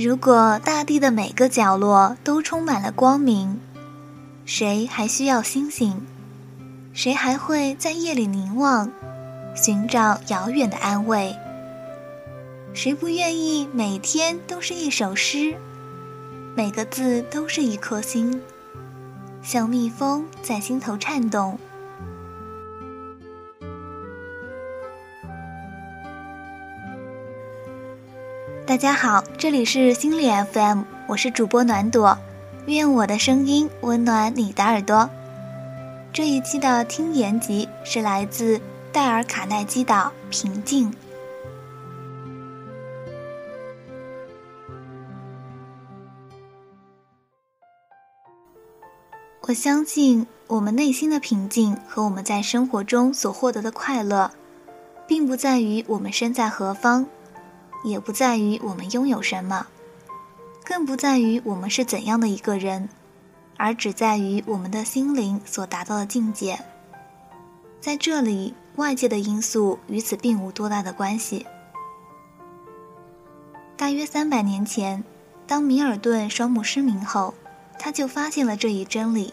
如果大地的每个角落都充满了光明，谁还需要星星？谁还会在夜里凝望，寻找遥远的安慰？谁不愿意每天都是一首诗，每个字都是一颗心，像蜜蜂在心头颤动？大家好，这里是心理 FM，我是主播暖朵，愿我的声音温暖你的耳朵。这一期的听言集是来自戴尔·卡耐基的《平静》。我相信，我们内心的平静和我们在生活中所获得的快乐，并不在于我们身在何方。也不在于我们拥有什么，更不在于我们是怎样的一个人，而只在于我们的心灵所达到的境界。在这里，外界的因素与此并无多大的关系。大约三百年前，当米尔顿双目失明后，他就发现了这一真理：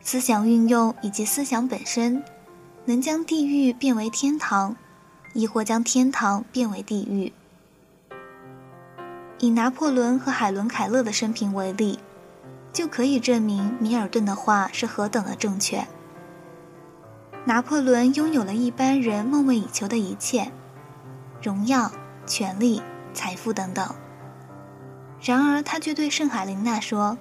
思想运用以及思想本身，能将地狱变为天堂。亦或将天堂变为地狱。以拿破仑和海伦·凯勒的生平为例，就可以证明米尔顿的话是何等的正确。拿破仑拥有了一般人梦寐以求的一切：荣耀、权力、财富等等。然而，他却对圣海琳娜说：“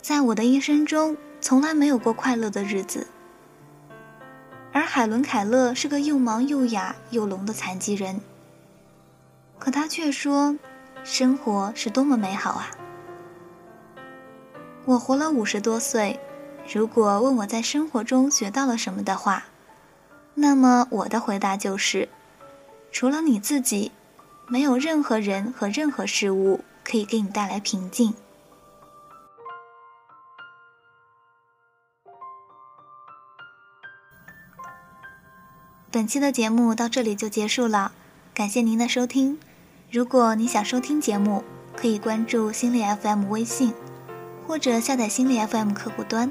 在我的一生中，从来没有过快乐的日子。”而海伦·凯勒是个又盲又哑又聋的残疾人，可他却说：“生活是多么美好啊！”我活了五十多岁，如果问我在生活中学到了什么的话，那么我的回答就是：除了你自己，没有任何人和任何事物可以给你带来平静。本期的节目到这里就结束了，感谢您的收听。如果你想收听节目，可以关注心理 FM 微信，或者下载心理 FM 客户端。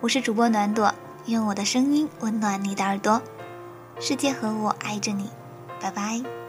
我是主播暖朵，用我的声音温暖你的耳朵。世界和我爱着你，拜拜。